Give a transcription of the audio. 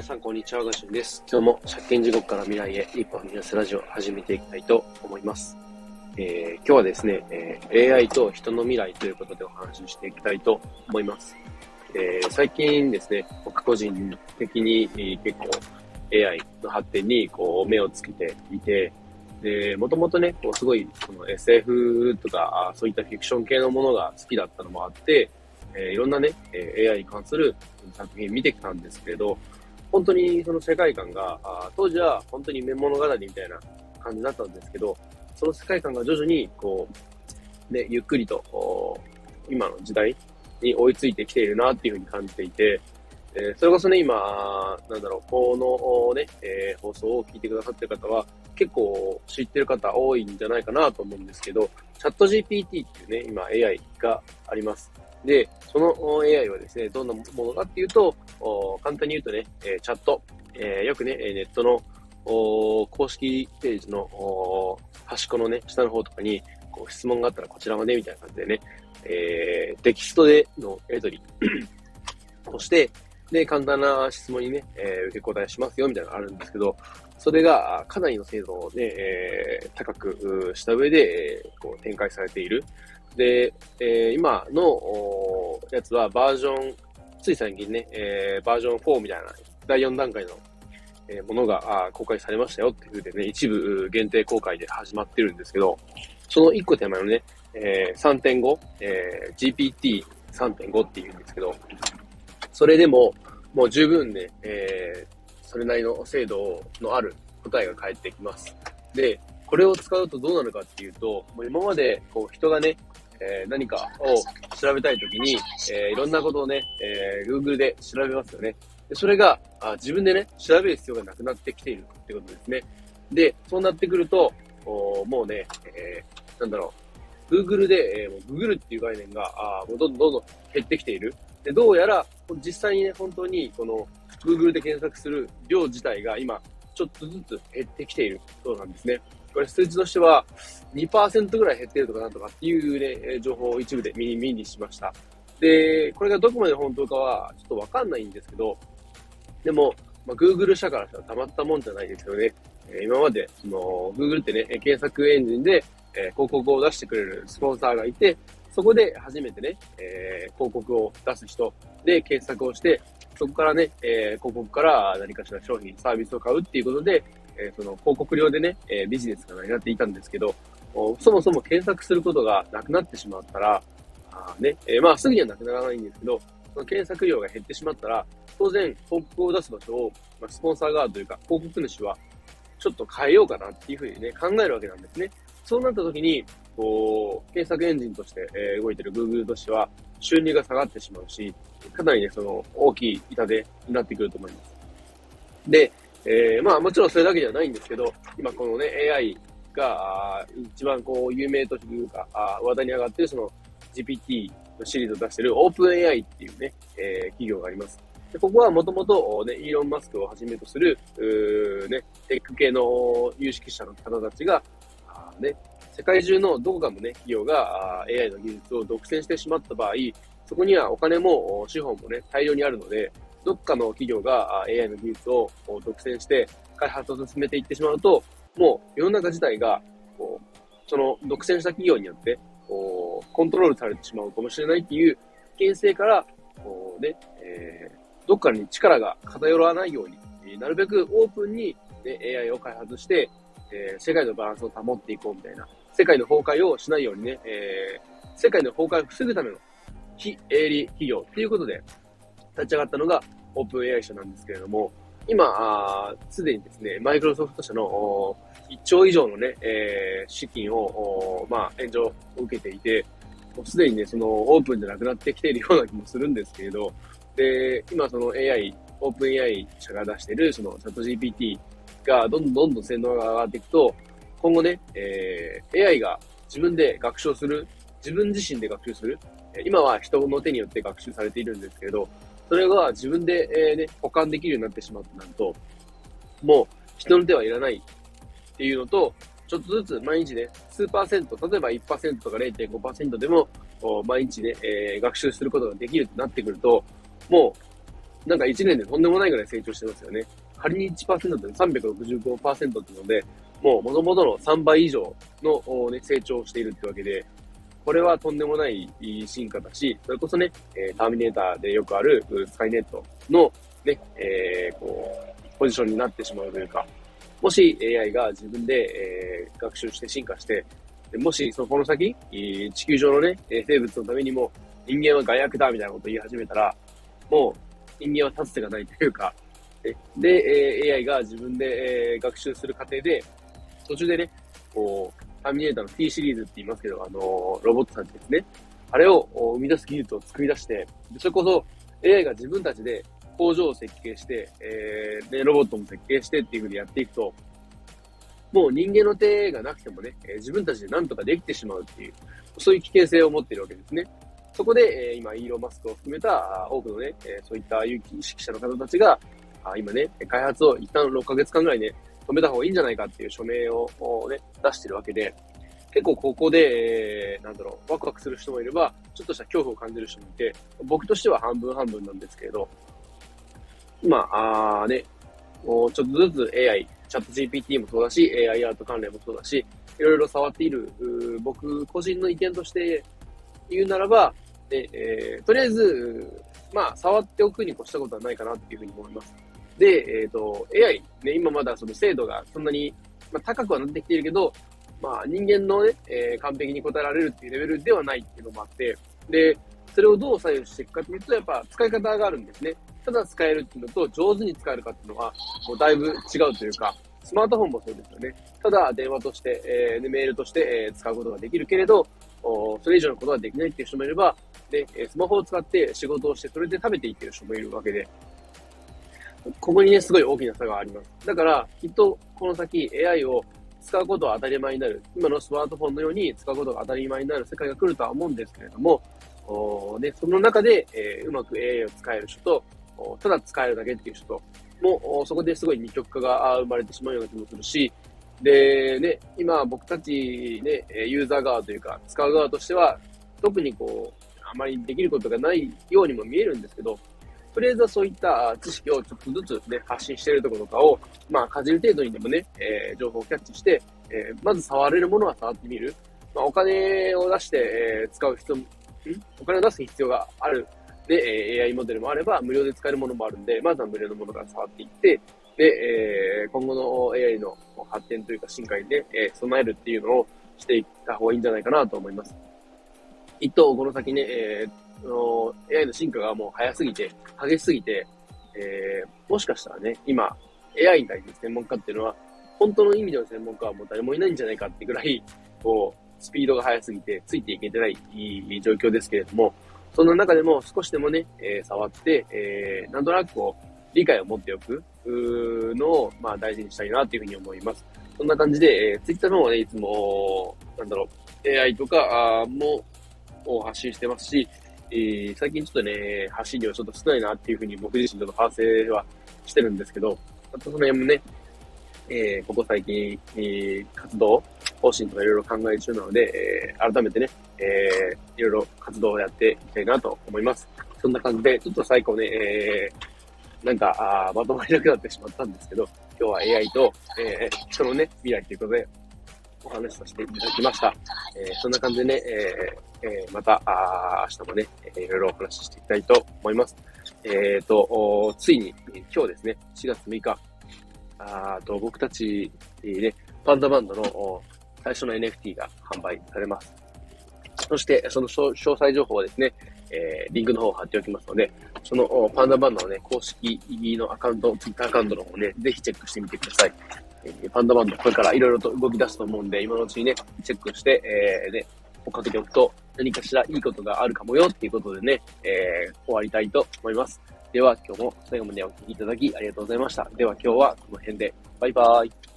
皆さん、こんにちは。ガシュンです。今日も借金地獄から未来へ一歩踏み出すラジオを始めていきたいと思います。えー、今日はですね、えー、AI と人の未来ということでお話ししていきたいと思います。えー、最近ですね、僕個人的に、結構 AI の発展にこう目をつけていて、で、もともとね、こうすごいこの SF とかそういったフィクション系のものが好きだったのもあって、えー、いろんなね、AI に関する作品見てきたんですけれど、本当にその世界観が、あ当時は本当に夢物語みたいな感じだったんですけど、その世界観が徐々に、こう、ね、ゆっくりと、今の時代に追いついてきているなっていうふうに感じていて、えー、それこそね、今、なんだろう、このね、えー、放送を聞いてくださってる方は、結構知ってる方多いんじゃないかなと思うんですけど、チャット GPT っていうね、今 AI があります。で、その AI はですね、どんなものかっていうと、簡単に言うとね、えチャット、えよくね、ネットの公式ページの端っこのね、下の方とかに、こう質問があったらこちらまでみたいな感じでね、えー、テキストでのやり取り をして、で、簡単な質問にね、えー、受け答えしますよみたいなのがあるんですけど、それがかなりの精度をね、えー、高くした上で、え、こう展開されている。で、え、今のやつはバージョン、つい最近ね、えー、バージョン4みたいな第4段階の、え、ものが公開されましたよっていうふうでね、一部限定公開で始まってるんですけど、その1個手前のね、えー、3.5、えー、GPT3.5 っていうんですけど、それでももう十分ね、えー、それなりの精度のある答えが返ってきます。で、これを使うとどうなるかっていうと、もう今までこう人がね、えー、何かを調べたいときに、えー、いろんなことをね、えー、Google で調べますよね。でそれがあ自分でね、調べる必要がなくなってきているってことですね。で、そうなってくると、おもうね、えー、なんだろう、Google で、えー、もう Google っていう概念が、あもうどんどんどんどん減ってきている。で、どうやら、実際にね、本当に、この、Google で検索する量自体が今、ちょっとずつ減ってきているそうなんですね。これ数値としては2%ぐらい減ってるとかなんとかっていうね、情報を一部で見に見にしました。で、これがどこまで本当かはちょっとわかんないんですけど、でも、まあ、Google 社からしたらたまったもんじゃないですよね。え、今まで、その、Google ってね、検索エンジンで、え、広告を出してくれるスポンサーがいて、そこで初めてね、えー、広告を出す人で検索をして、そこからね、えー、広告から何かしら商品、サービスを買うっていうことで、えその広告料でね、えビジネスが成り立っていたんですけど、そもそも検索することがなくなってしまったら、あね、えまあすぐにはなくならないんですけど、その検索量が減ってしまったら、当然広告を出す場所を、まあ、スポンサー側というか広告主はちょっと変えようかなっていうふうにね、考えるわけなんですね。そうなった時に、こう、検索エンジンとして、えー、動いてる Google としては、収入が下がってしまうし、かなりね、その、大きい痛手になってくると思います。で、えー、まあもちろんそれだけではないんですけど、今このね、AI が一番こう有名というか、あ話題に上がっているその GPT のシリーズを出している OpenAI っていうね、えー、企業があります。でここはもともとね、イーロン・マスクをはじめとする、うね、テック系の有識者の方たちが、あね、世界中のどこかのね、企業が AI の技術を独占してしまった場合、そこにはお金も資本もね、大量にあるので、どっかの企業が AI の技術を独占して開発を進めていってしまうと、もう世の中自体が、その独占した企業によって、コントロールされてしまうかもしれないっていう危険性から、こうね、えー、どっかに力が偏らないように、なるべくオープンに、ね、AI を開発して、えー、世界のバランスを保っていこうみたいな、世界の崩壊をしないようにね、えー、世界の崩壊を防ぐための非営利企業っていうことで、立ち上がったのがオープン AI 社なんですけれども、今、すでにですね、マイクロソフト社の1兆以上のね、えー、資金を、まあ、援助を受けていて、もうすでにね、そのオープンじゃなくなってきているような気もするんですけれど、で、今その AI、オープン AI 社が出しているそのチャット GPT がどんどんどんどん性能が上がっていくと、今後ね、えー、AI が自分で学習する、自分自身で学習する、今は人の手によって学習されているんですけれど、それが自分で、えー、ね、保管できるようになってしまうとなると、もう人の手はいらないっていうのと、ちょっとずつ毎日ね、数パーセント、例えば1%とか0.5%でも、毎日ね、えー、学習することができるとなってくると、もうなんか1年でとんでもないぐらい成長してますよね。仮に1%って365%ってので、もう元々の3倍以上の、ね、成長をしているってわけで、これはとんでもない進化だし、それこそね、えターミネーターでよくあるスカイネットのね、えー、こう、ポジションになってしまうというか、もし AI が自分で、えー、学習して進化して、もしそのこの先、地球上のね、生物のためにも人間は害悪だみたいなことを言い始めたら、もう人間は立つ手がないというか、で、AI が自分で、学習する過程で、途中でね、こう、ターミネーターの T シリーズって言いますけど、あのロボットさんですね、あれを生み出す技術を作り出して、それこそ AI が自分たちで工場を設計して、えー、で、ロボットも設計してっていう風にやっていくと、もう人間の手がなくてもね、え、自分たちで何とかできてしまうっていう、そういう危険性を持っているわけですね。そこで、え、今、イーロン・マスクを含めた多くのね、え、そういった有機意識者の方たちが、あ今ね、開発を一旦6ヶ月間ぐらいね、止めた方がいいんじゃないかっていう署名をね、出してるわけで、結構ここで、え、なんだろう、ワクワクする人もいれば、ちょっとした恐怖を感じる人もいて、僕としては半分半分なんですけれど、今、あね、もうちょっとずつ AI、チャット GPT もそうだし、AI アート関連もそうだし、いろいろ触っている、僕個人の意見として言うならば、でえー、とりあえず、まあ、触っておくに越したことはないかなっていうふうに思います。で、えっ、ー、と、AI、ね、今まだその精度がそんなに、まあ、高くはなってきているけど、まあ、人間のね、えー、完璧に答えられるっていうレベルではないっていうのもあって、で、それをどう左右していくかというと、やっぱ使い方があるんですね。ただ使えるっていうのと、上手に使えるかっていうのは、もうだいぶ違うというか、スマートフォンもそうですよね。ただ、電話として、えー、メールとして、えー、使うことができるけれど、それ以上のことができないっていう人もいれば、で、スマホを使って仕事をして、それで食べていってる人もいるわけで、ここにね、すごい大きな差があります。だから、きっと、この先 AI を使うことは当たり前になる。今のスマートフォンのように使うことが当たり前になる世界が来るとは思うんですけれども、おね、その中で、えー、うまく AI を使える人と、ただ使えるだけっていう人と、もうそこですごい二極化が生まれてしまうような気もするし、で、ね、今僕たちね、ユーザー側というか、使う側としては、特にこう、あまりできることがないようにも見えるんですけど、とりあえずはそういった知識をちょっとずつね、発信しているところとかを、まあ、かじる程度にでもね、えー、情報をキャッチして、えー、まず触れるものは触ってみる。まあ、お金を出して、えー、使う必要、ん？お金を出す必要がある。で、え AI モデルもあれば、無料で使えるものもあるんで、まずは無料のものから触っていって、で、えー、今後の AI の発展というか進化にね、えー、備えるっていうのをしていった方がいいんじゃないかなと思います。一等、この先ね、えー、の AI の進化がもう早すぎて、激しすぎて、えー、もしかしたらね、今、AI に対する専門家っていうのは、本当の意味での専門家はもう誰もいないんじゃないかってぐらい、こう、スピードが速すぎて、ついていけてない状況ですけれども、そんな中でも少しでもね、えー、触って、えー、なんとなくこう、理解を持っておくのを、まあ、大事にしたいなというふうに思います。そんな感じで、えー、Twitter の方はね、いつも、なんだろう、AI とかもを発信してますし、えー、最近ちょっとね、発信量ちょっと少ないなっていうふうに僕自身ちょっと反省はしてるんですけど、またその辺もね、えー、ここ最近、えー、活動、方針とかいろいろ考え中なので、えー、改めてね、えー、いろいろ活動をやっていきたいなと思います。そんな感じで、ちょっと最後ね、えー、なんか、あまとまりなくなってしまったんですけど、今日は AI と、えー、人のね、未来ということで、お話しさせていただきました。えー、そんな感じでね、えーえー、また、あ明日もね、え、いろいろお話ししていきたいと思います。えっ、ー、と、ついに、今日ですね、4月6日、あと僕たち、ね、パンダバンドの最初の NFT が販売されます。そして、その詳細情報はですね、えー、リンクの方を貼っておきますので、そのパンダバンドのね、公式のアカウント、ツイッターアカウントの方ね、ぜひチェックしてみてください。え、パンダバンド、これからいろいろと動き出すと思うんで、今のうちにね、チェックして、えー、ね、追っかけておくと、何かしらいいことがあるかもよっていうことでね、えー、終わりたいと思います。では今日も最後までお聴きいただきありがとうございました。では今日はこの辺で。バイバーイ。